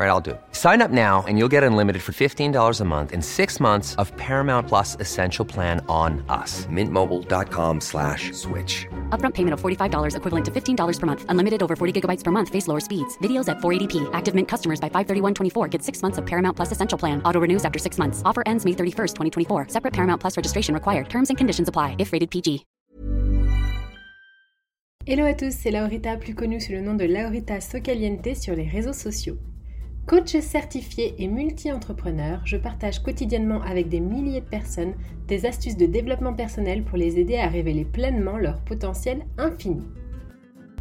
All right, I'll do it. Sign up now and you'll get unlimited for $15 a month in six months of Paramount Plus Essential Plan on us. Mintmobile.com slash switch. Upfront payment of $45 equivalent to $15 per month. Unlimited over 40 gigabytes per month. Face lower speeds. Videos at 480p. Active Mint customers by 531.24 get six months of Paramount Plus Essential Plan. Auto renews after six months. Offer ends May 31st, 2024. Separate Paramount Plus registration required. Terms and conditions apply if rated PG. Hello à tous, c'est Laurita, plus connue sous le nom de Laurita Socaliente sur les réseaux sociaux. Coach certifié et multi-entrepreneur, je partage quotidiennement avec des milliers de personnes des astuces de développement personnel pour les aider à révéler pleinement leur potentiel infini.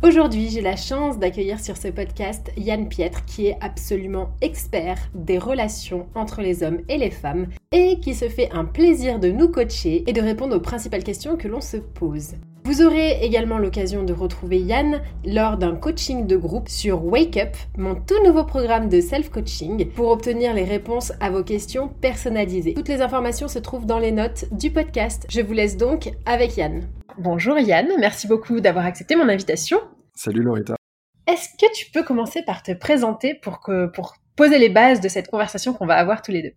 Aujourd'hui, j'ai la chance d'accueillir sur ce podcast Yann Pietre, qui est absolument expert des relations entre les hommes et les femmes et qui se fait un plaisir de nous coacher et de répondre aux principales questions que l'on se pose. Vous aurez également l'occasion de retrouver Yann lors d'un coaching de groupe sur Wake Up, mon tout nouveau programme de self-coaching, pour obtenir les réponses à vos questions personnalisées. Toutes les informations se trouvent dans les notes du podcast. Je vous laisse donc avec Yann. Bonjour Yann, merci beaucoup d'avoir accepté mon invitation. Salut Lorita. Est-ce que tu peux commencer par te présenter pour, que, pour poser les bases de cette conversation qu'on va avoir tous les deux?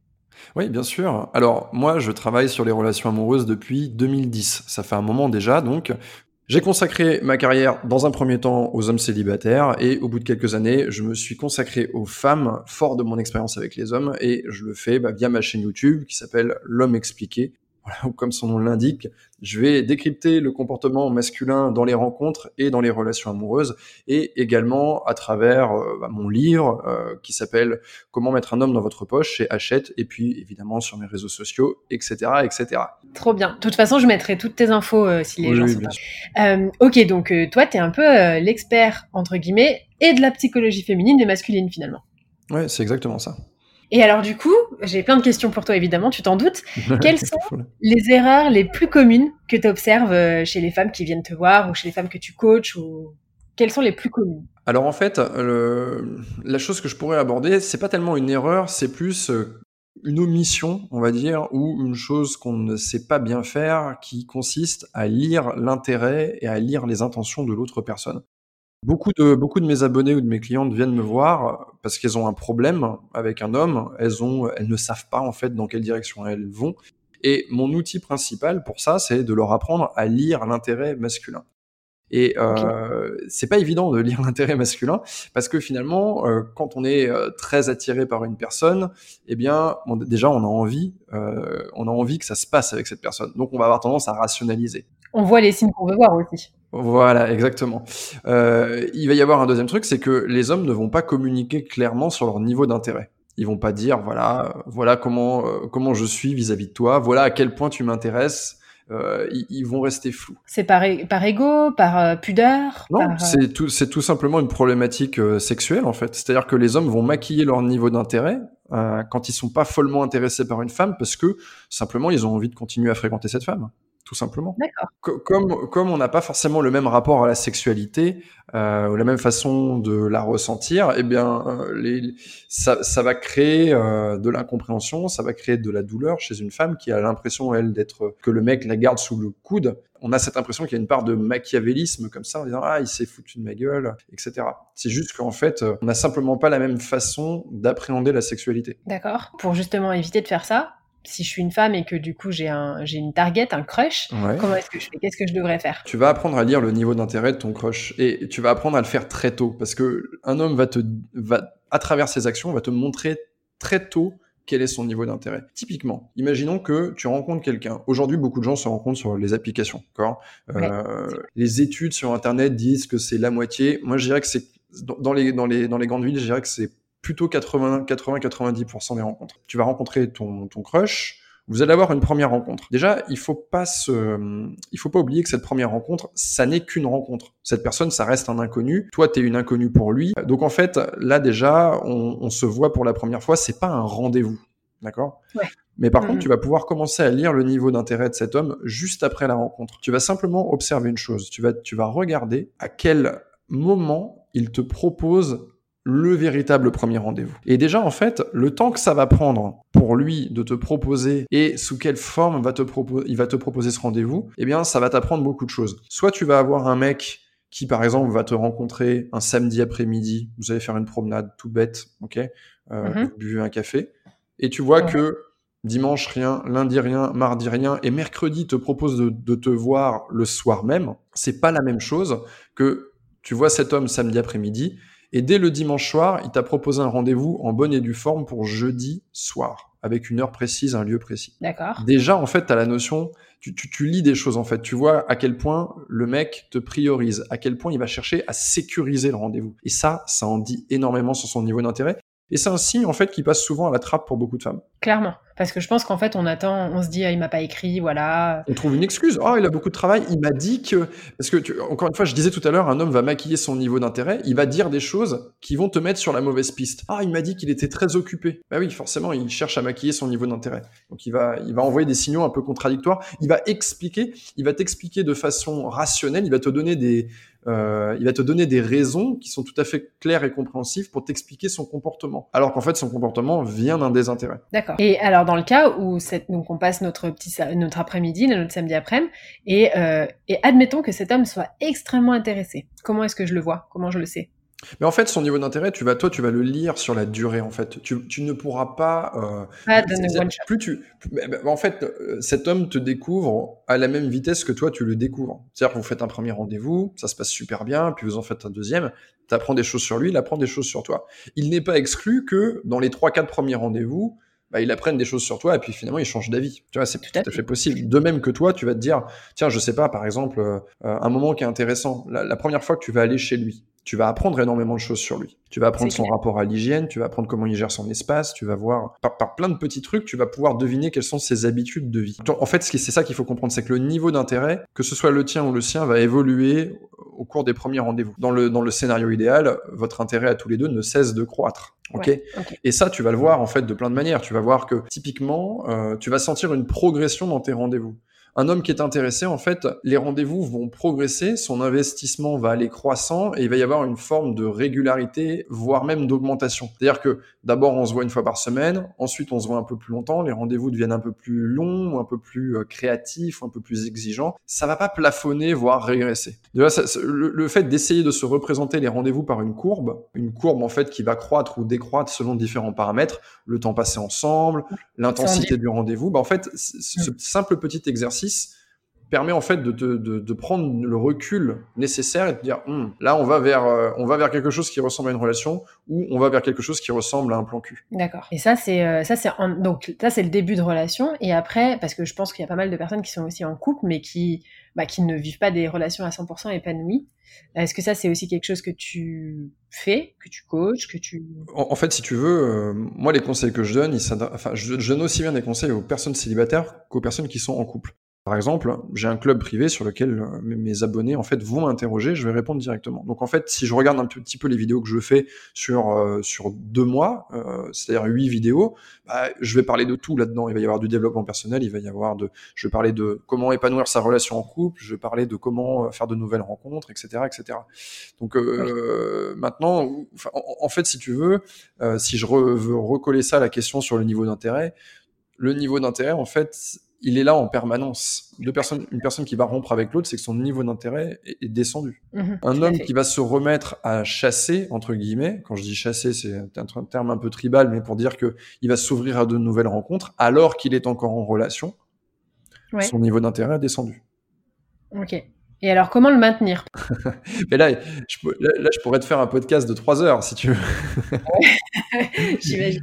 Oui, bien sûr. Alors, moi, je travaille sur les relations amoureuses depuis 2010. Ça fait un moment déjà, donc. J'ai consacré ma carrière dans un premier temps aux hommes célibataires et au bout de quelques années, je me suis consacré aux femmes, fort de mon expérience avec les hommes, et je le fais bah, via ma chaîne YouTube qui s'appelle L'homme expliqué, voilà, comme son nom l'indique, je vais décrypter le comportement masculin dans les rencontres et dans les relations amoureuses, et également à travers euh, bah, mon livre euh, qui s'appelle Comment mettre un homme dans votre poche chez Hachette, et puis évidemment sur mes réseaux sociaux, etc., etc. Trop bien. De toute façon, je mettrai toutes tes infos euh, si les oui, gens oui, sont pas. ok, donc toi, tu es un peu l'expert entre guillemets et de la psychologie féminine et masculine finalement. Ouais, c'est exactement ça. Et alors du coup, j'ai plein de questions pour toi évidemment, tu t'en doutes. Quelles sont les erreurs les plus communes que tu observes chez les femmes qui viennent te voir ou chez les femmes que tu coaches ou quelles sont les plus communes? Alors en fait, le... la chose que je pourrais aborder, c'est pas tellement une erreur, c'est plus une omission, on va dire, ou une chose qu'on ne sait pas bien faire, qui consiste à lire l'intérêt et à lire les intentions de l'autre personne. Beaucoup de, beaucoup de mes abonnés ou de mes clientes viennent me voir parce qu'elles ont un problème avec un homme. Elles, ont, elles ne savent pas en fait dans quelle direction elles vont. Et mon outil principal pour ça, c'est de leur apprendre à lire l'intérêt masculin. Et euh, okay. c'est pas évident de lire l'intérêt masculin parce que finalement, euh, quand on est euh, très attiré par une personne, eh bien, on, déjà, on a envie, euh, on a envie que ça se passe avec cette personne. Donc, on va avoir tendance à rationaliser. On voit les signes qu'on veut voir aussi. Voilà, exactement. Euh, il va y avoir un deuxième truc, c'est que les hommes ne vont pas communiquer clairement sur leur niveau d'intérêt. Ils vont pas dire voilà, voilà comment euh, comment je suis vis-à-vis de toi, voilà à quel point tu m'intéresses. Euh, ils, ils, vont rester flous. C'est par, par ego, par euh, pudeur Non, par... c'est tout, tout simplement une problématique euh, sexuelle en fait. C'est-à-dire que les hommes vont maquiller leur niveau d'intérêt quand ils sont pas follement intéressés par une femme parce que simplement ils ont envie de continuer à fréquenter cette femme tout simplement. Comme, comme on n'a pas forcément le même rapport à la sexualité euh, ou la même façon de la ressentir, eh bien, euh, les, ça, ça, va créer euh, de l'incompréhension, ça va créer de la douleur chez une femme qui a l'impression, elle, d'être que le mec la garde sous le coude. On a cette impression qu'il y a une part de machiavélisme comme ça, en disant ah il s'est foutu de ma gueule, etc. C'est juste qu'en fait, on n'a simplement pas la même façon d'appréhender la sexualité. D'accord. Pour justement éviter de faire ça, si je suis une femme et que du coup j'ai un, j'ai une target, un crush, comment est-ce que je fais? Qu'est-ce que je devrais faire? Tu vas apprendre à lire le niveau d'intérêt de ton crush et tu vas apprendre à le faire très tôt parce que un homme va te, va, à travers ses actions, va te montrer très tôt quel est son niveau d'intérêt. Typiquement, imaginons que tu rencontres quelqu'un. Aujourd'hui, beaucoup de gens se rencontrent sur les applications. D'accord? Euh, Les études sur Internet disent que c'est la moitié. Moi, je dirais que c'est dans les, dans les, dans les grandes villes, je dirais que c'est plutôt 80-90% des rencontres. Tu vas rencontrer ton, ton crush, vous allez avoir une première rencontre. Déjà, il faut pas se, il faut pas oublier que cette première rencontre, ça n'est qu'une rencontre. Cette personne, ça reste un inconnu. Toi, tu es une inconnue pour lui. Donc en fait, là déjà, on, on se voit pour la première fois. C'est pas un rendez-vous, d'accord? Ouais. Mais par contre, mm-hmm. tu vas pouvoir commencer à lire le niveau d'intérêt de cet homme juste après la rencontre. Tu vas simplement observer une chose. Tu vas, tu vas regarder à quel moment il te propose le véritable premier rendez-vous. Et déjà, en fait, le temps que ça va prendre pour lui de te proposer et sous quelle forme va te il va te proposer ce rendez-vous, eh bien, ça va t'apprendre beaucoup de choses. Soit tu vas avoir un mec qui, par exemple, va te rencontrer un samedi après-midi, vous allez faire une promenade tout bête, ok, euh, vous buvez un café, et tu vois que dimanche rien, lundi rien, mardi rien, et mercredi te propose de, de te voir le soir même, c'est pas la même chose que tu vois cet homme samedi après-midi et dès le dimanche soir, il t'a proposé un rendez-vous en bonne et due forme pour jeudi soir, avec une heure précise, un lieu précis. D'accord. Déjà, en fait, tu as la notion, tu, tu, tu, lis des choses, en fait. Tu vois à quel point le mec te priorise, à quel point il va chercher à sécuriser le rendez-vous. Et ça, ça en dit énormément sur son niveau d'intérêt. Et c'est un signe, en fait, qui passe souvent à la trappe pour beaucoup de femmes. Clairement. Parce que je pense qu'en fait, on attend, on se dit, ah, il m'a pas écrit, voilà. On trouve une excuse. Oh, il a beaucoup de travail. Il m'a dit que, parce que, tu... encore une fois, je disais tout à l'heure, un homme va maquiller son niveau d'intérêt. Il va dire des choses qui vont te mettre sur la mauvaise piste. Ah, il m'a dit qu'il était très occupé. Bah oui, forcément, il cherche à maquiller son niveau d'intérêt. Donc, il va, il va envoyer des signaux un peu contradictoires. Il va expliquer, il va t'expliquer de façon rationnelle. Il va te donner des, euh, il va te donner des raisons qui sont tout à fait claires et compréhensives pour t'expliquer son comportement. Alors qu'en fait, son comportement vient d'un désintérêt. D'accord. Et alors, dans le cas où cette, donc on passe notre petit notre après-midi, notre samedi après-midi, et, euh, et admettons que cet homme soit extrêmement intéressé. Comment est-ce que je le vois? Comment je le sais? Mais en fait, son niveau d'intérêt, tu vas, toi, tu vas le lire sur la durée. En fait, tu, tu ne pourras pas. Euh, ah. Plus tu, en fait, euh, cet homme te découvre à la même vitesse que toi, tu le découvres. C'est-à-dire que vous faites un premier rendez-vous, ça se passe super bien, puis vous en faites un deuxième. Tu apprends des choses sur lui, il apprend des choses sur toi. Il n'est pas exclu que dans les trois, quatre premiers rendez-vous, bah, il apprenne des choses sur toi et puis finalement il change d'avis. Tu vois, c'est tout, à fait possible. De même que toi, tu vas te dire, tiens, je sais pas, par exemple, euh, un moment qui est intéressant. La, première fois que tu vas aller chez lui, tu vas apprendre énormément de choses sur lui. Tu vas apprendre son rapport à l'hygiène, tu vas apprendre comment il gère son espace, tu vas voir par, par, plein de petits trucs, tu vas pouvoir deviner quelles sont ses habitudes de vie. En fait, c'est ça qu'il faut comprendre, c'est que le niveau d'intérêt, que ce soit le tien ou le sien, va évoluer au cours des premiers rendez-vous. Dans le, dans le scénario idéal, votre intérêt à tous les deux ne cesse de croître. Ok. Et ça, tu vas le voir en fait de plein de manières. Tu vas voir que typiquement, euh, tu vas sentir une progression dans tes rendez-vous un homme qui est intéressé, en fait, les rendez-vous vont progresser, son investissement va aller croissant et il va y avoir une forme de régularité, voire même d'augmentation. C'est-à-dire que d'abord on se voit une fois par semaine, ensuite on se voit un peu plus longtemps, les rendez-vous deviennent un peu plus longs, un peu plus euh, créatifs, un peu plus exigeants. Ça va pas plafonner, voire régresser. Déjà, le, fait d'essayer de se représenter les rendez-vous par une courbe, une courbe en fait qui va croître ou décroître selon différents paramètres, le temps passé ensemble, l'intensité du rendez-vous, bah en fait, ce mm. simple petit exercice permet en fait de, de, de, prendre le recul nécessaire et de dire hum, là on va vers euh, on va vers quelque chose qui ressemble à une relation ou on va vers quelque chose qui ressemble à un plan cul. D'accord. Et ça c'est euh, ça c'est donc ça c'est le début de relation et après parce que je pense qu'il y a pas mal de personnes qui sont aussi en couple mais qui bah, qui ne vivent pas des relations à 100% épanouies. Est-ce que ça c'est aussi quelque chose que tu fais, que tu coaches, que tu en, fait si tu veux euh, moi les conseils que je donne, ils enfin je, je donne aussi bien des conseils aux personnes célibataires qu'aux personnes qui sont en couple. Par exemple, j'ai un club privé sur lequel euh, mes abonnés en fait vont m'interroger, je vais répondre directement. Donc en fait, si je regarde un petit peu les vidéos que je fais sur euh, sur deux mois, euh, c'est-à-dire huit vidéos, bah, je vais parler de tout là-dedans. Il va y avoir du développement personnel, il va y avoir de, je vais parler de comment épanouir sa relation en couple, je vais parler de comment faire de nouvelles rencontres, etc., etc. Donc maintenant, en, fait, si tu veux, si je veux recoller ça à la question sur le niveau d'intérêt, le niveau d'intérêt, en fait, il est là en permanence. Deux personnes, une personne qui va rompre avec l'autre, c'est que son niveau d'intérêt est, descendu. Mhm, un homme qui va se remettre à chasser, entre guillemets, quand je dis chasser, c'est un terme un peu tribal, mais pour dire que il va s'ouvrir à de nouvelles rencontres, alors qu'il est encore en relation, Ouais. son niveau d'intérêt est descendu. Ok. Et alors, comment le maintenir? Mais là je, là, je pourrais te faire un podcast de trois heures, si tu veux. J'imagine.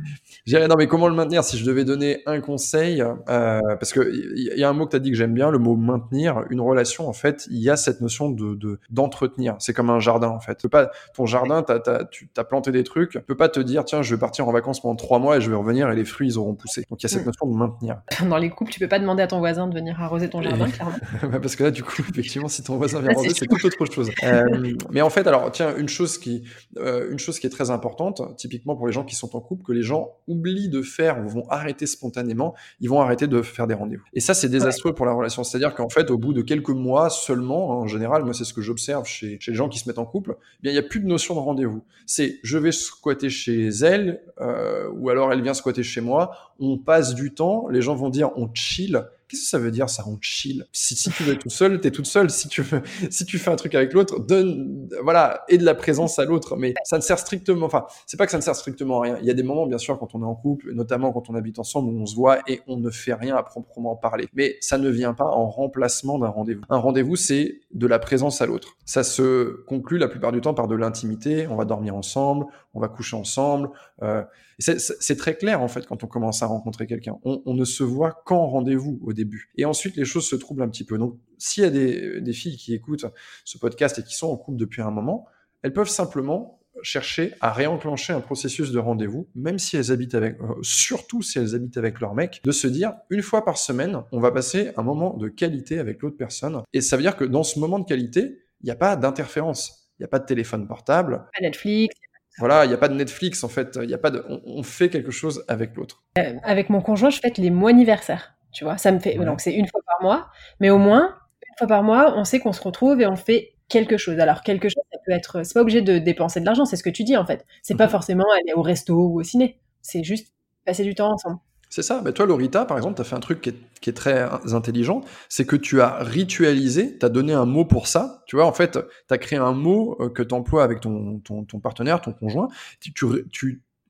Je dirais, non, mais comment le maintenir si je devais donner un conseil euh, Parce que il y, y a un mot que tu as dit que j'aime bien, le mot maintenir. Une relation, en fait, il y a cette notion de de- d'entretenir. c'est comme un jardin, en fait. Tu peux pas, ton jardin, t'as, t'as, tu as planté des trucs. Tu peux pas te dire, tiens, je vais partir en vacances pendant trois mois et je vais revenir et les fruits, ils auront poussé. Donc il y a cette Mm. notion de maintenir. Dans les couples, tu peux pas demander à ton voisin de venir arroser ton jardin, clairement. Ouais, Parce que là, du coup, effectivement, si ton voisin vient c'est c'est tout autre chose. Euh, mais en fait, alors, tiens, une chose qui, euh, une chose qui est très importante, typiquement pour les gens qui sont en couple, que les gens oublient de faire ou vont arrêter spontanément, ils vont arrêter de faire des rendez-vous. Et ça, c'est désastreux pour la relation. C'est-à-dire qu'en fait, au bout de quelques mois seulement, en général, moi, c'est ce que j'observe chez, chez les gens qui se mettent en couple, eh bien, il n'y a plus de notion de rendez-vous. C'est, je vais squatter chez elle, euh, ou alors elle vient squatter chez moi, on passe du temps, les gens vont dire on chill. Qu'est-ce que ça veut dire ça, on chill? Si, si tu veux tout seul, t'es toute seule. Si tu veux, si tu fais un truc avec l'autre, donne, voilà, et de la présence à l'autre. Mais ça ne sert strictement, enfin, c'est pas que ça ne sert strictement à rien. Il y a des moments, bien sûr, quand on est en couple, notamment quand on habite ensemble, où on se voit et on ne fait rien à proprement parler. Mais ça ne vient pas en remplacement d'un rendez-vous. Un rendez-vous, c'est de la présence à l'autre. Ça se conclut la plupart du temps par de l'intimité. On va dormir ensemble, on va coucher ensemble. Euh, c'est- très clair en fait quand on commence à rencontrer quelqu'un. On, ne se voit qu'en rendez-vous au début. Et ensuite les choses se troublent un petit peu. Donc s'il y a des, des filles qui écoutent ce podcast et qui sont en couple depuis un moment, elles peuvent simplement chercher à réenclencher un processus de rendez-vous, même si elles habitent avec, euh, surtout si elles habitent avec leur mec, de se dire une fois par semaine, on va passer un moment de qualité avec l'autre personne. Et ça veut dire que dans ce moment de qualité, il n'y a pas d'interférence, il n'y a pas de téléphone portable, Pas Netflix. Voilà, il n'y a pas de Netflix en fait, il y a pas de, on, on fait quelque chose avec l'autre. Euh, avec mon conjoint, je fête les mois anniversaires. Tu vois, ça me fait. Ouais. Donc, c'est une fois par mois. Mais au moins, une fois par mois, on sait qu'on se retrouve et on fait quelque chose. Alors, quelque chose, ça peut être. C'est pas obligé de dépenser de l'argent, c'est ce que tu dis en fait. C'est pas Mhm. forcément aller au resto ou au ciné. C'est juste passer du temps ensemble. C'est ça. Mais toi, Lorita, par exemple, tu as fait un truc qui est, très intelligent. C'est que tu as ritualisé, tu as donné un mot pour ça. Tu vois, en fait, tu as créé un mot euh, que tu emploies avec ton, partenaire, ton conjoint.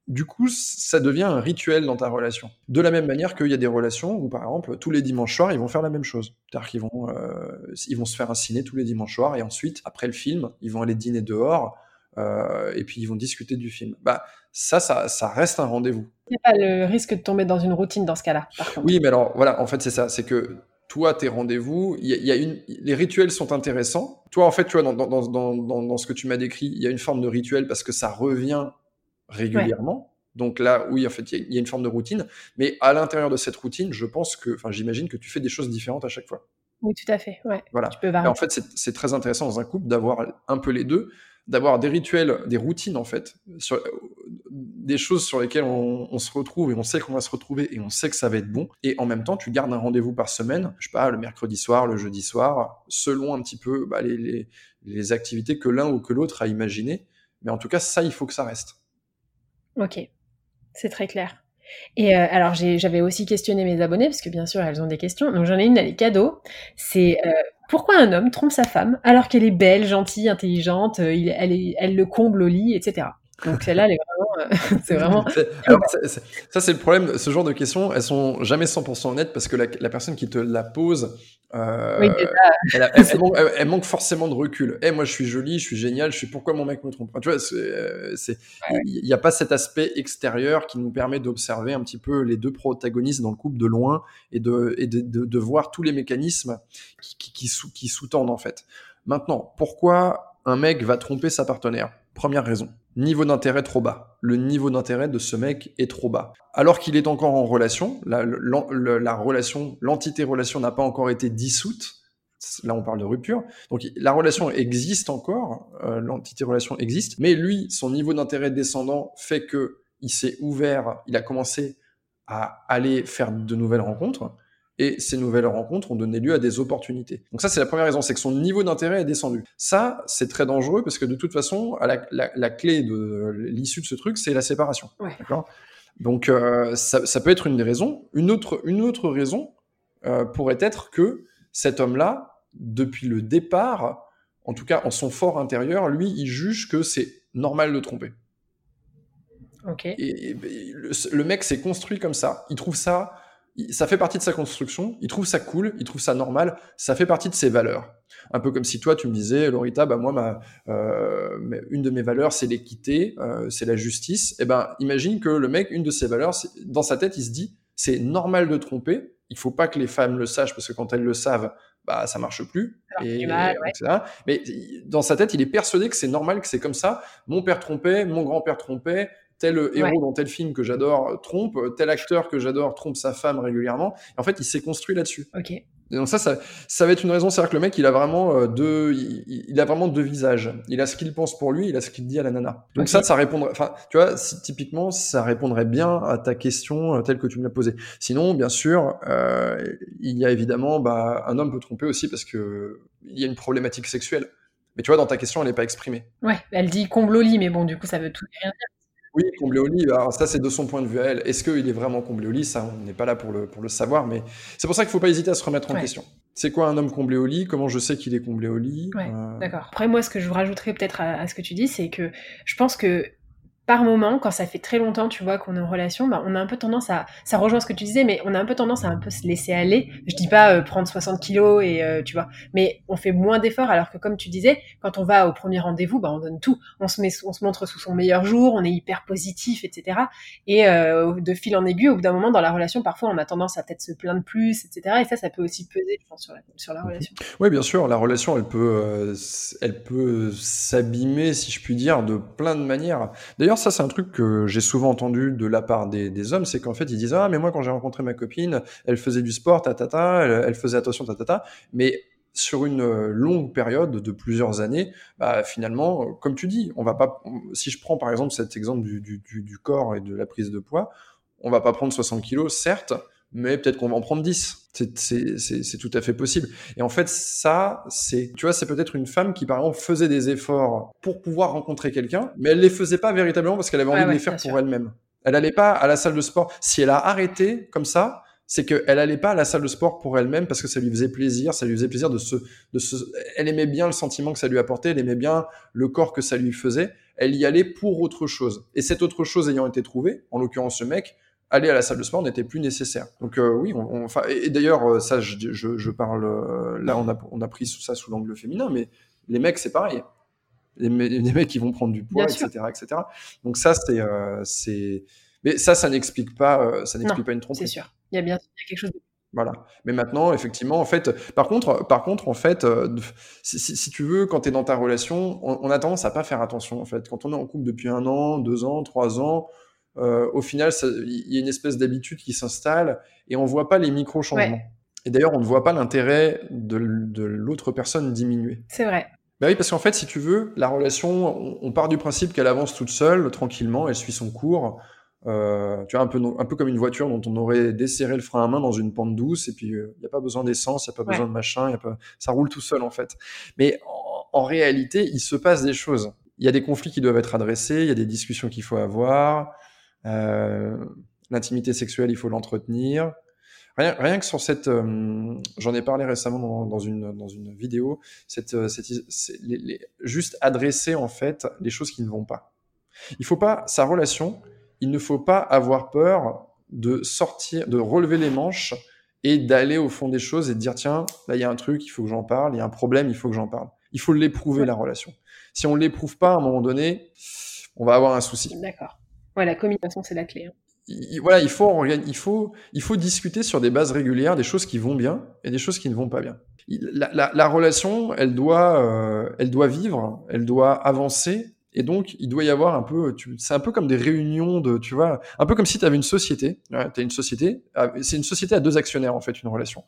Du coup, ça devient un rituel dans ta relation. De la même manière qu'il y a des relations où, par exemple, tous les dimanches soirs, ils vont faire la même chose. C'est-à-dire qu'ils vont, euh, vont se faire un ciné tous les dimanches soirs et ensuite, après le film, ils vont aller dîner dehors euh, et puis ils vont discuter du film. Bah, ça, ça, ça reste un rendez-vous. Pas le risque de tomber dans une routine dans ce cas-là. Oui, mais alors voilà, en fait, c'est ça, c'est que toi, tes rendez-vous, il y a, il y a une, les rituels sont intéressants. Toi, en fait, tu vois, dans, dans, dans, dans, dans ce que tu m'as décrit, il y a une forme de rituel parce que ça revient régulièrement. Donc là, oui, en fait, il y, a, il y a une forme de routine. Mais à l'intérieur de cette routine, je pense que, enfin, j'imagine que tu fais des choses différentes à chaque fois. Oui, tout à fait. Ouais. Voilà. Tu peux varier. en fait, c'est très intéressant dans un couple d'avoir un peu les deux, d'avoir des rituels, des routines en fait, des choses sur lesquelles on, se retrouve et on sait qu'on va se retrouver et on sait que ça va être bon. Et en même temps, tu gardes un rendez-vous par semaine, je sais pas, le mercredi soir, le jeudi soir, selon un petit peu bah, les, activités que l'un ou que l'autre a imaginées. Mais en tout cas, ça, il faut que ça reste. Ok, c'est très clair. Et euh, alors j'avais aussi questionné mes abonnés parce que bien sûr elles ont des questions. Donc j'en ai une, elle est cadeau. C'est euh, pourquoi un homme trompe sa femme alors qu'elle est belle, gentille, intelligente, euh, elle le comble au lit, etc. Donc celle-là, elle est vraiment, euh, c'est vraiment. Alors, ça, c'est le problème. Ce genre de questions, elles sont jamais 100% honnêtes parce que la, la personne qui te la pose, euh, Oui, elle, a- elle- elle manque, elle- elle manque forcément de recul. Eh, moi, je suis jolie, je suis génial, je suis pourquoi mon mec me trompe. Enfin, tu vois, c'est, euh, c'est- il n'y a pas cet aspect extérieur qui nous permet d'observer un petit peu les deux protagonistes dans le couple de loin et de, et de, de, de voir tous les mécanismes qui, qui, qui, sous, qui sous-tendent en fait. Maintenant, pourquoi un mec va tromper sa partenaire? Première raison, niveau d'intérêt trop bas. Le niveau d'intérêt de ce mec est trop bas. Alors qu'il est encore en relation, la, la, la, la relation, l'entité relation n'a pas encore été dissoute. Là, on parle de rupture. Donc, la relation existe encore, euh, l'entité relation existe, mais lui, son niveau d'intérêt descendant fait que il s'est ouvert, il a commencé à aller faire de nouvelles rencontres et ces nouvelles rencontres ont donné lieu à des opportunités. Donc ça, c'est la première raison, c'est que son niveau d'intérêt est descendu. Ça, c'est très dangereux parce que de toute façon, la, la, la clé de l'issue de ce truc, c'est la séparation. Ouais. D'accord? Donc euh, ça, ça peut être une des raisons. Une autre, une autre raison, euh, pourrait être que cet homme-là, depuis le départ, en tout cas en son fort intérieur, lui, il juge que c'est normal de tromper. Ok. Et, et le, le mec s'est construit comme ça. Il trouve ça, ça fait partie de sa construction. Il trouve ça cool, il trouve ça normal. Ça fait partie de ses valeurs. Un peu comme si toi, tu me disais, Lorita, bah moi, ma, euh, une de mes valeurs, c'est l'équité, euh, c'est la justice. Et ben, imagine que le mec, une de ses valeurs, dans sa tête, il se dit, c'est normal de tromper. Il faut pas que les femmes le sachent parce que quand elles le savent, bah ça marche plus. Ça marche Et, du mal, ouais. etc. Mais dans sa tête, il est persuadé que c'est normal, que c'est comme ça. Mon père trompait, mon grand-père trompait, tel héros Ouais. dans tel film que j'adore euh, trompe, tel acteur que j'adore trompe sa femme régulièrement. Et en fait, il s'est construit là-dessus. Ok. Et donc ça, ça, ça va être une raison, c'est-à-dire que le mec, il a vraiment euh, deux, il, a vraiment deux visages. Il a ce qu'il pense pour lui, il a ce qu'il dit à la nana. Donc ça, ça répondrait, enfin, tu vois, si, typiquement, ça répondrait bien à ta question euh, telle que tu me l'as posée. Sinon, bien sûr, euh, il y a évidemment, bah, un homme peut tromper aussi parce que il y a une problématique sexuelle. Mais tu vois, dans ta question, elle n'est pas exprimée. Ouais, elle dit comble au lit, mais bon, du coup, ça veut tout rien dire. Oui, comblé au lit. Alors ça, c'est de son point de vue à elle. Est-ce qu'il est vraiment comblé au lit? Ça, on n'est pas là pour le, pour le savoir, mais c'est pour ça qu'il faut pas hésiter à se remettre en Ouais. question. C'est quoi un homme comblé au lit? Comment je sais qu'il est comblé au lit? Ouais, Euh, d'accord. Après, moi, ce que je rajouterais peut-être à, à ce que tu dis, c'est que je pense que par moment, quand ça fait très longtemps, tu vois, qu'on est en relation, bah, on a un peu tendance à, ça rejoint ce que tu disais, mais on a un peu tendance à un peu se laisser aller. Je dis pas euh, prendre 60 kilos et euh, tu vois, mais on fait moins d'efforts alors que comme tu disais, quand on va au premier rendez-vous, bah, on donne tout. On se met, on se montre sous son meilleur jour, on est hyper positif, etc. Et euh, de fil en aiguille, au bout d'un moment dans la relation, parfois on a tendance à peut-être se plaindre plus, etc. Et ça, ça peut aussi peser, je pense, sur la, sur la relation. Oui, bien sûr, la relation, elle peut, elle peut s'abîmer, si je puis dire, de plein de manières. D'ailleurs, ça, c'est un truc que j'ai souvent entendu de la part des, hommes, c'est qu'en fait, ils disent ah, mais moi, quand j'ai rencontré ma copine, elle faisait du sport, ta ta ta, elle, faisait attention, ta ta mais sur une euh, longue période de plusieurs années, bah, finalement, euh, comme tu dis, on va pas. Si je prends par exemple cet exemple du, du corps et de la prise de poids, on va pas prendre 60 kilos, certes, mais peut-être qu'on va en prendre 10. C'est- C'est c'est- c'est tout à fait possible. Et en fait, ça, c'est, tu vois, c'est peut-être une femme qui, par exemple, faisait des efforts pour pouvoir rencontrer quelqu'un, mais elle les faisait pas véritablement parce qu'elle avait envie Ouais, de ouais, les faire pour elle-même. Elle allait pas à la salle de sport. Si elle a arrêté comme ça, c'est qu'elle allait pas à la salle de sport pour elle-même parce que ça lui faisait plaisir, ça lui faisait plaisir de se, de se, elle aimait bien le sentiment que ça lui apportait, elle aimait bien le corps que ça lui faisait. Elle y allait pour autre chose. Et cette autre chose ayant été trouvée, en l'occurrence ce mec, aller à la salle de sport n'était plus nécessaire. Donc euh, oui, on, on- enfin, et, et d'ailleurs euh, ça, je, je, je parle euh, là, on a, on a pris ça sous l'angle féminin, mais les mecs c'est pareil. Les, me- les mecs qui vont prendre du poids, Bien sûr. etc., etc. Donc ça c'est, euh, c'est, mais ça, ça n'explique pas, euh, ça n'explique pas une tromperie. C'est sûr. Il y a bien il y a quelque chose de Voilà. Mais maintenant, effectivement, en fait, par contre, par contre, en fait, euh, si, si, si tu veux, quand tu es dans ta relation, on, on a tendance à pas faire attention, en fait. Quand on est en couple depuis un an, deux ans, trois ans, euh, au final, il y a une espèce d'habitude qui s'installe et on voit pas les micro-changements. Ouais. Et d'ailleurs, on ne voit pas l'intérêt de, l'autre personne diminuer. C'est vrai. Bah oui, parce qu'en fait, si tu veux, la relation, on, on part du principe qu'elle avance toute seule, tranquillement, elle suit son cours. Euh, tu vois, un peu, un peu comme une voiture dont on aurait desserré le frein à main dans une pente douce, et puis il n'y a pas besoin d'essence, il n'y a pas Ouais. besoin de machin, y a pas... ça roule tout seul en fait. Mais en, en réalité, il se passe des choses. Il y a des conflits qui doivent être adressés, il y a des discussions qu'il faut avoir. Euh, L'intimité sexuelle, il faut l'entretenir. Rien, rien que sur cette, euh, j'en ai parlé récemment dans, dans une dans une vidéo, cette, euh, cette c'est les- les- juste adresser en fait les choses qui ne vont pas. Il faut pas sa relation, il ne faut pas avoir peur de sortir, de relever les manches et d'aller au fond des choses et de dire tiens là il y a un truc, il faut que j'en parle, il y a un problème, il faut que j'en parle. Il faut l'éprouver la relation. Si on l'éprouve pas à un moment donné, on va avoir un souci D'accord. Ouais, la communication, c'est la clé. hein. il- voilà, il faut, il, faut, il faut discuter sur des bases régulières des choses qui vont bien et des choses qui ne vont pas bien. La, la- la relation, elle doit, euh, elle doit vivre, elle doit avancer, et donc il doit y avoir un peu, c'est un peu comme des réunions de, tu vois, un peu comme si tu avais une société. tu as une société, ah, c'est une société à deux actionnaires en fait, une relation.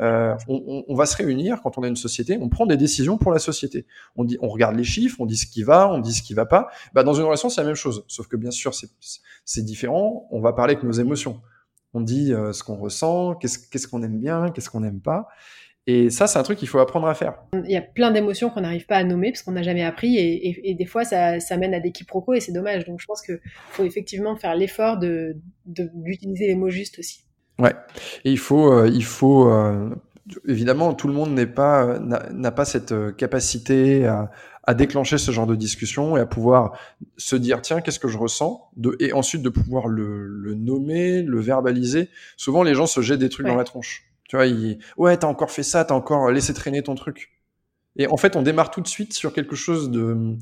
Euh, on, va se réunir quand on a une société, on prend des décisions pour la société. On dit, on regarde les chiffres, on dit ce qui va, on dit ce qui va pas. Bah, dans une relation, c'est la même chose, sauf que bien sûr, c'est différent. On va parler avec nos émotions. On dit euh, ce qu'on ressent, qu'est-ce qu'on aime bien, qu'est-ce qu'on n'aime pas. Et ça, c'est un truc qu'il faut apprendre à faire. Il y a plein d'émotions qu'on n'arrive pas à nommer parce qu'on n'a jamais appris et, des fois ça, mène à des quiproquos et c'est dommage. Donc je pense qu'il faut effectivement faire l'effort d'utiliser les mots justes aussi. Ouais. Et il faut, euh, il faut euh, évidemment, tout le monde n'est pas n'a pas cette euh, capacité à, à, déclencher ce genre de discussion et à pouvoir se dire tiens qu'est-ce que je ressens de, et ensuite de pouvoir le, le, nommer, le verbaliser. Souvent les gens se jettent des trucs dans la tronche. Tu vois, ils, ouais t'as encore fait ça, t'as encore laissé traîner ton truc. Et en fait on démarre tout de suite sur quelque chose de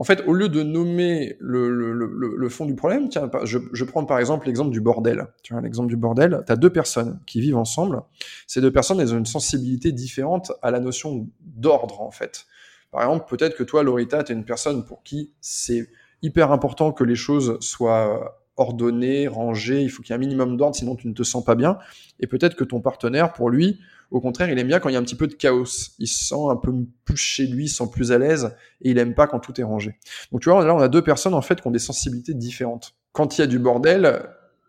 en fait, au lieu de nommer le, fond du problème, tiens, je, je prends par exemple l'exemple du bordel. Tu vois, l'exemple du bordel, tu as deux personnes qui vivent ensemble. Ces deux personnes, elles ont une sensibilité différente à la notion d'ordre, en fait. Par exemple, peut-être que toi, Lorita, tu es une personne pour qui c'est hyper important que les choses soient ordonnées, rangées, il faut qu'il y ait un minimum d'ordre, sinon tu ne te sens pas bien. Et peut-être que ton partenaire, pour lui, au contraire, il aime bien quand il y a un petit peu de chaos. Il se sent un peu plus chez lui, il se sent plus à l'aise et il aime pas quand tout est rangé. Donc tu vois, là, on a deux personnes en fait qui ont des sensibilités différentes. Quand il y a du bordel,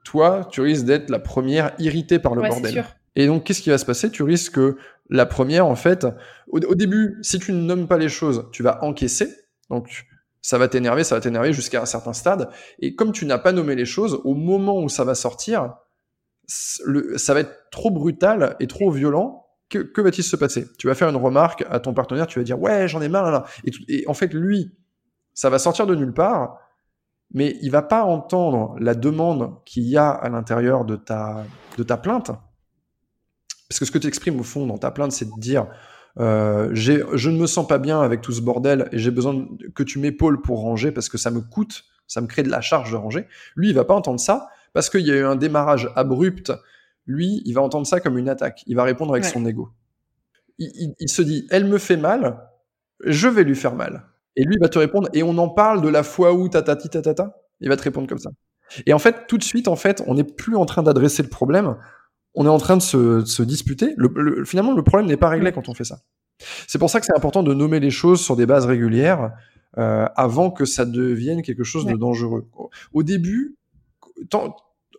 toi, tu risques d'être la première irritée par le bordel. Et donc, qu'est-ce qui va se passer? Tu risques que la première, en fait, au, début, si tu ne nommes pas les choses, tu vas encaisser. Donc, ça va t'énerver, ça va t'énerver jusqu'à un certain stade. Et comme tu n'as pas nommé les choses, au moment où ça va sortir, ça va être trop brutal et trop violent. Que, va-t-il se passer? Tu vas faire une remarque à ton partenaire, tu vas dire ouais j'en ai marre là. Et, et, en fait lui, ça va sortir de nulle part, mais il va pas entendre la demande qu'il y a à l'intérieur de ta de ta plainte, parce que ce que tu exprimes au fond dans ta plainte, c'est de dire euh, je ne me sens pas bien avec tout ce bordel et j'ai besoin que tu m'épaules pour ranger parce que ça me coûte, ça me crée de la charge de ranger. Lui, il va pas entendre ça parce qu'il y a eu un démarrage abrupt, lui, il va entendre ça comme une attaque. Il va répondre avec son ego. Il, se dit, elle me fait mal, je vais lui faire mal. Et lui, il va te répondre, et on en parle de la fois où tatati tatata. Il va te répondre comme ça. Et en fait, tout de suite, en fait, on n'est plus en train d'adresser le problème. On est en train de se, disputer. finalement, le problème n'est pas réglé quand on fait ça. C'est pour ça que c'est important de nommer les choses sur des bases régulières euh, avant que ça devienne quelque chose de dangereux. Au début,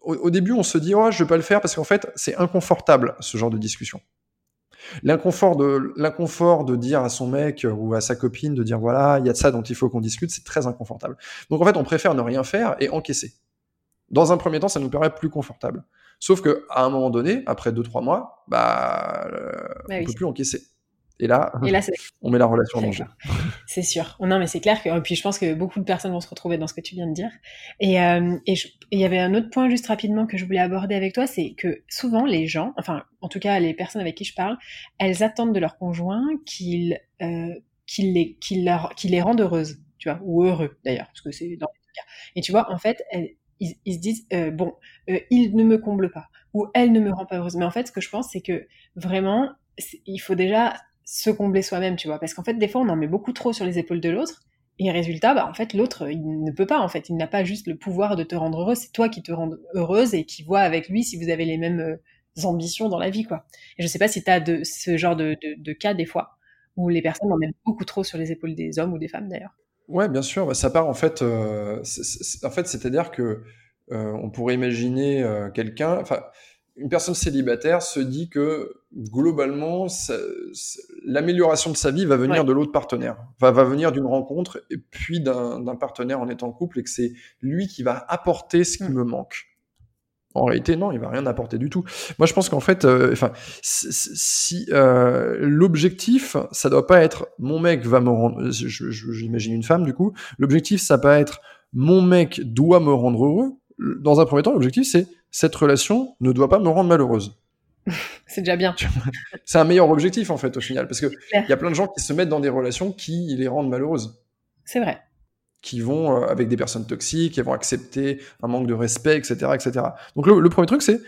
au, début, on se dit, oh, je vais pas le faire parce qu'en fait, c'est inconfortable, ce genre de discussion. L'inconfort de, l'inconfort de dire à son mec ou à sa copine de dire, voilà, il y a de ça dont il faut qu'on discute, c'est très inconfortable. Donc, en fait, on préfère ne rien faire et encaisser. Dans un premier temps, ça nous paraît plus confortable. Sauf que, à un moment donné, après deux, trois mois, bah, euh, bah on peut plus encaisser. Et là, on met la relation en danger. C'est sûr. Non, mais c'est clair que, et puis je pense que beaucoup de personnes vont se retrouver dans ce que tu viens de dire. Et euh, il y avait un autre point juste rapidement que je voulais aborder avec toi, c'est que souvent les gens, enfin, en tout cas les personnes avec qui je parle, elles attendent de leur conjoint qu'il euh, les, qu'il leur, qu'il les rende heureuses, tu vois, ou heureux d'ailleurs, parce que c'est dans les cas. Et tu vois, en fait, ils, ils, se disent euh, bon, euh, il ne me comble pas ou elle ne me rend pas heureuse. Mais en fait, ce que je pense, c'est que vraiment, il faut déjà se combler soi-même, tu vois. Parce qu'en fait, des fois, on en met beaucoup trop sur les épaules de l'autre. Et résultat, bah, en fait, l'autre, il ne peut pas, en fait. Il n'a pas juste le pouvoir de te rendre heureuse. C'est toi qui te rends heureuse et qui vois avec lui si vous avez les mêmes euh, ambitions dans la vie, quoi. Et je sais pas si tu as de, ce genre de, de, cas, des fois, où les personnes en mettent beaucoup trop sur les épaules des hommes ou des femmes, d'ailleurs. Ouais, bien sûr. Bah, ça part, en fait, euh, en fait, c'est-à-dire que euh, on pourrait imaginer quelqu'un, enfin, une personne célibataire se dit que globalement, l'amélioration de sa vie va venir de l'autre partenaire, va, va venir d'une rencontre et puis d'un partenaire en étant couple et que c'est lui qui va apporter ce qui mm. me manque. En réalité, non, il va rien apporter du tout. Moi, je pense qu'en fait, euh, enfin, si euh, l'objectif, ça doit pas être mon mec va me rendre. J'imagine une femme du coup. L'objectif, ça pas être mon mec doit me rendre heureux. Dans un premier temps, l'objectif, c'est cette relation ne doit pas me rendre malheureuse. c'est déjà bien. c'est un meilleur objectif en fait au final, parce que il y a plein de gens qui se mettent dans des relations qui les rendent malheureuses. C'est vrai. Qui vont euh, avec des personnes toxiques, qui vont accepter un manque de respect, etc., etc. Donc le, premier truc c'est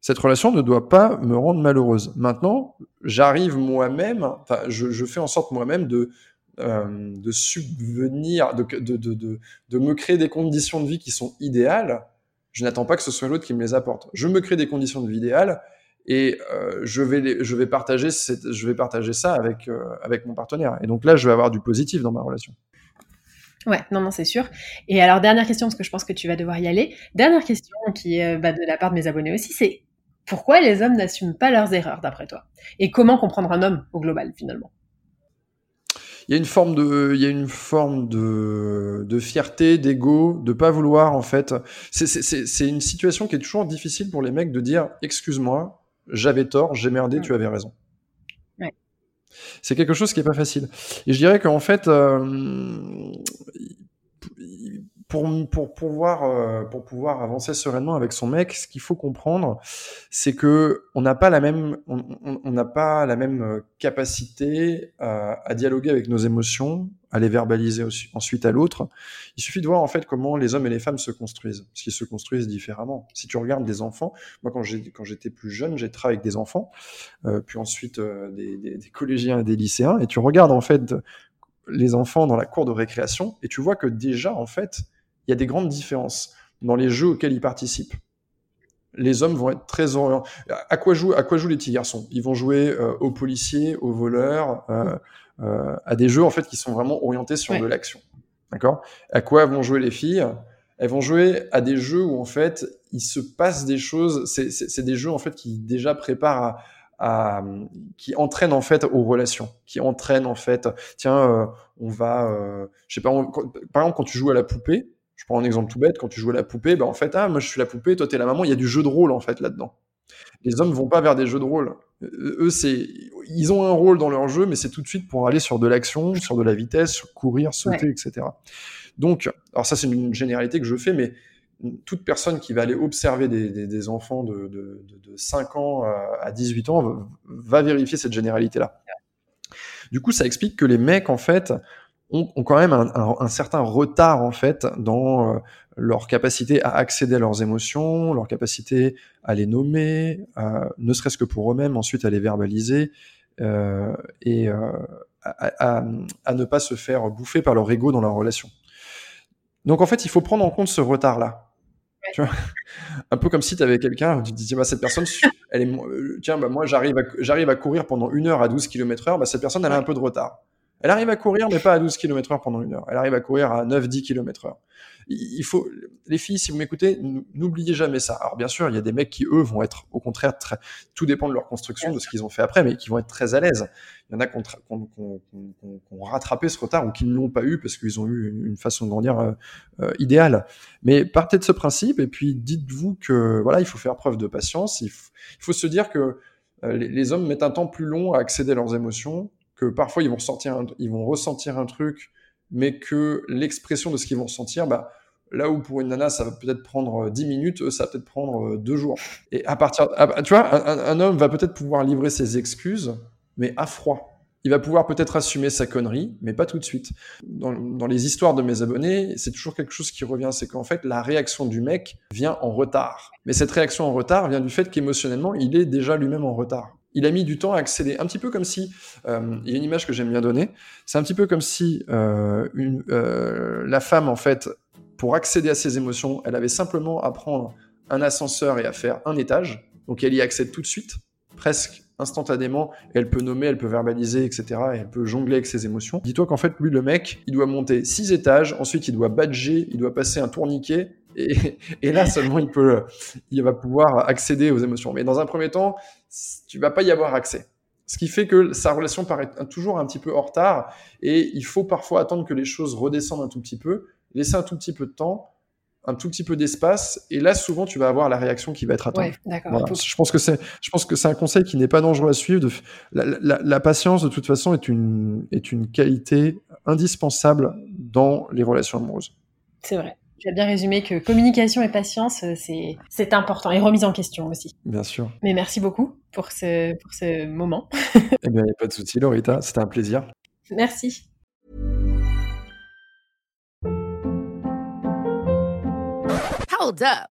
cette relation ne doit pas me rendre malheureuse. Maintenant, j'arrive moi-même, enfin, je, fais en sorte moi-même de euh, de subvenir, de, de, de, de, me créer des conditions de vie qui sont idéales je n'attends pas que ce soit l'autre qui me les apporte. Je me crée des conditions de vie idéales et euh, je, vais je, vais partager cette, je vais partager ça avec, euh, avec mon partenaire. Et donc là, je vais avoir du positif dans ma relation. Ouais, non, non, c'est sûr. Et alors, dernière question, parce que je pense que tu vas devoir y aller. Dernière question qui est bah, de la part de mes abonnés aussi, c'est pourquoi les hommes n'assument pas leurs erreurs, d'après toi? Et comment comprendre un homme au global, finalement? Il y a une forme de, il y a une forme de, de fierté, d'ego, de pas vouloir en fait. C'est une situation qui est toujours difficile pour les mecs de dire, excuse-moi, j'avais tort, j'ai merdé, tu avais raison. C'est quelque chose qui est pas facile. Et je dirais qu'en fait, euh, pour, pour, pouvoir, euh, pour pouvoir avancer sereinement avec son mec, ce qu'il faut comprendre, c'est que on n'a pas la même, on n'a pas la même euh, capacité à, à, dialoguer avec nos émotions, à les verbaliser ensuite à l'autre. Il suffit de voir en fait comment les hommes et les femmes se construisent, parce qu'ils se construisent différemment. Si tu regardes des enfants, moi quand j'étais plus jeune, j'ai travaillé avec des enfants, euh, puis ensuite euh, des, collégiens et des lycéens, et tu regardes en fait les enfants dans la cour de récréation, et tu vois que déjà en fait il y a des grandes différences dans les jeux auxquels ils participent. Les hommes vont être très orientés. À quoi jouent, à quoi jouent les petits garçons? Ils vont jouer euh, aux policiers, aux voleurs, euh, à des jeux en fait qui sont vraiment orientés sur de l'action. D'accord? À quoi vont jouer les filles? Elles vont jouer à des jeux où en fait il se passe des choses. C'est des jeux en fait qui déjà préparent à, à, qui entraînent en fait aux relations, qui entraînent en fait. Tiens, euh, on va, euh, je sais pas, on, par exemple quand tu joues à la poupée, je prends un exemple tout bête, quand tu joues à la poupée, bah en fait, ah, moi je suis la poupée, toi t'es la maman, il y a du jeu de rôle en fait là-dedans. Les hommes vont pas vers des jeux de rôle. Eux, c'est, ils ont un rôle dans leur jeu, mais c'est tout de suite pour aller sur de l'action, sur de la vitesse, courir, sauter, ouais. etc. Donc, alors ça c'est une généralité que je fais, mais toute personne qui va aller observer des, des, des enfants de, de, de, 5 ans à 18 ans va vérifier cette généralité-là. Du coup, ça explique que les mecs, en fait, ont, ont quand même un, un, un, certain retard en fait dans euh, leur capacité à accéder à leurs émotions, leur capacité à les nommer, ne serait-ce que pour eux-mêmes, ensuite à les verbaliser euh, et euh, à, à, à, ne pas se faire bouffer par leur ego dans leur relation. Donc en fait, il faut prendre en compte ce retard-là. Tu vois? Un peu comme si tu avais quelqu'un, tu te disais, bah, cette personne, elle est, tiens, bah, moi, j'arrive à, j'arrive à courir pendant une heure à 12 km heure, bah, cette personne, elle a un peu de retard. Elle arrive à courir, mais pas à 12 km heure pendant une heure. Elle arrive à courir à 9-10 km heure. Il faut, les filles, si vous m'écoutez, n'oubliez jamais ça. Alors, bien sûr, il y a des mecs qui, eux, vont être, au contraire, très, tout dépend de leur construction, de ce qu'ils ont fait après, mais qui vont être très à l'aise. Il y en a qui ont, qui ont, qui rattrapé ce retard ou qui ne l'ont pas eu parce qu'ils ont eu une façon de grandir euh, euh, idéale. Mais partez de ce principe et puis dites-vous que, voilà, il faut faire preuve de patience. Il faut, il faut se dire que euh, les, les hommes mettent un temps plus long à accéder à leurs émotions que parfois ils vont ressentir un, truc, mais que l'expression de ce qu'ils vont ressentir, bah, là où pour une nana ça va peut-être prendre 10 minutes, eux ça va peut-être prendre deux jours. Et à partir, tu vois, un, homme va peut-être pouvoir livrer ses excuses, mais à froid. Il va pouvoir peut-être assumer sa connerie, mais pas tout de suite. Dans les histoires de mes abonnés, c'est toujours quelque chose qui revient, c'est qu'en fait, la réaction du mec vient en retard. Mais cette réaction en retard vient du fait qu'émotionnellement, il est déjà lui-même en retard il a mis du temps à accéder. Un petit peu comme si, euh, il y a une image que j'aime bien donner, c'est un petit peu comme si euh, une, euh, la femme, en fait, pour accéder à ses émotions, elle avait simplement à prendre un ascenseur et à faire un étage. Donc elle y accède tout de suite, presque instantanément, elle peut nommer, elle peut verbaliser, etc. Et elle peut jongler avec ses émotions. Dis-toi qu'en fait, lui, le mec, il doit monter six étages, ensuite il doit badger, il doit passer un tourniquet, et, et, là seulement il peut, il va pouvoir accéder aux émotions. Mais dans un premier temps, tu vas pas y avoir accès. Ce qui fait que sa relation paraît toujours un petit peu en retard et il faut parfois attendre que les choses redescendent un tout petit peu, laisser un tout petit peu de temps, un tout petit peu d'espace et là souvent tu vas avoir la réaction qui va être attendue. Ouais, voilà. Je pense que c'est, je pense que c'est un conseil qui n'est pas dangereux à suivre. De, la, la, la, patience de toute façon est une est une qualité indispensable dans les relations amoureuses. C'est vrai. Tu as bien résumé que communication et patience, euh, c'est, c'est important, et remise en question aussi. Bien sûr. Mais merci beaucoup pour ce, pour ce moment. eh bien, il n'y a pas de souci, Lorita, c'était un plaisir. Merci. Hold up.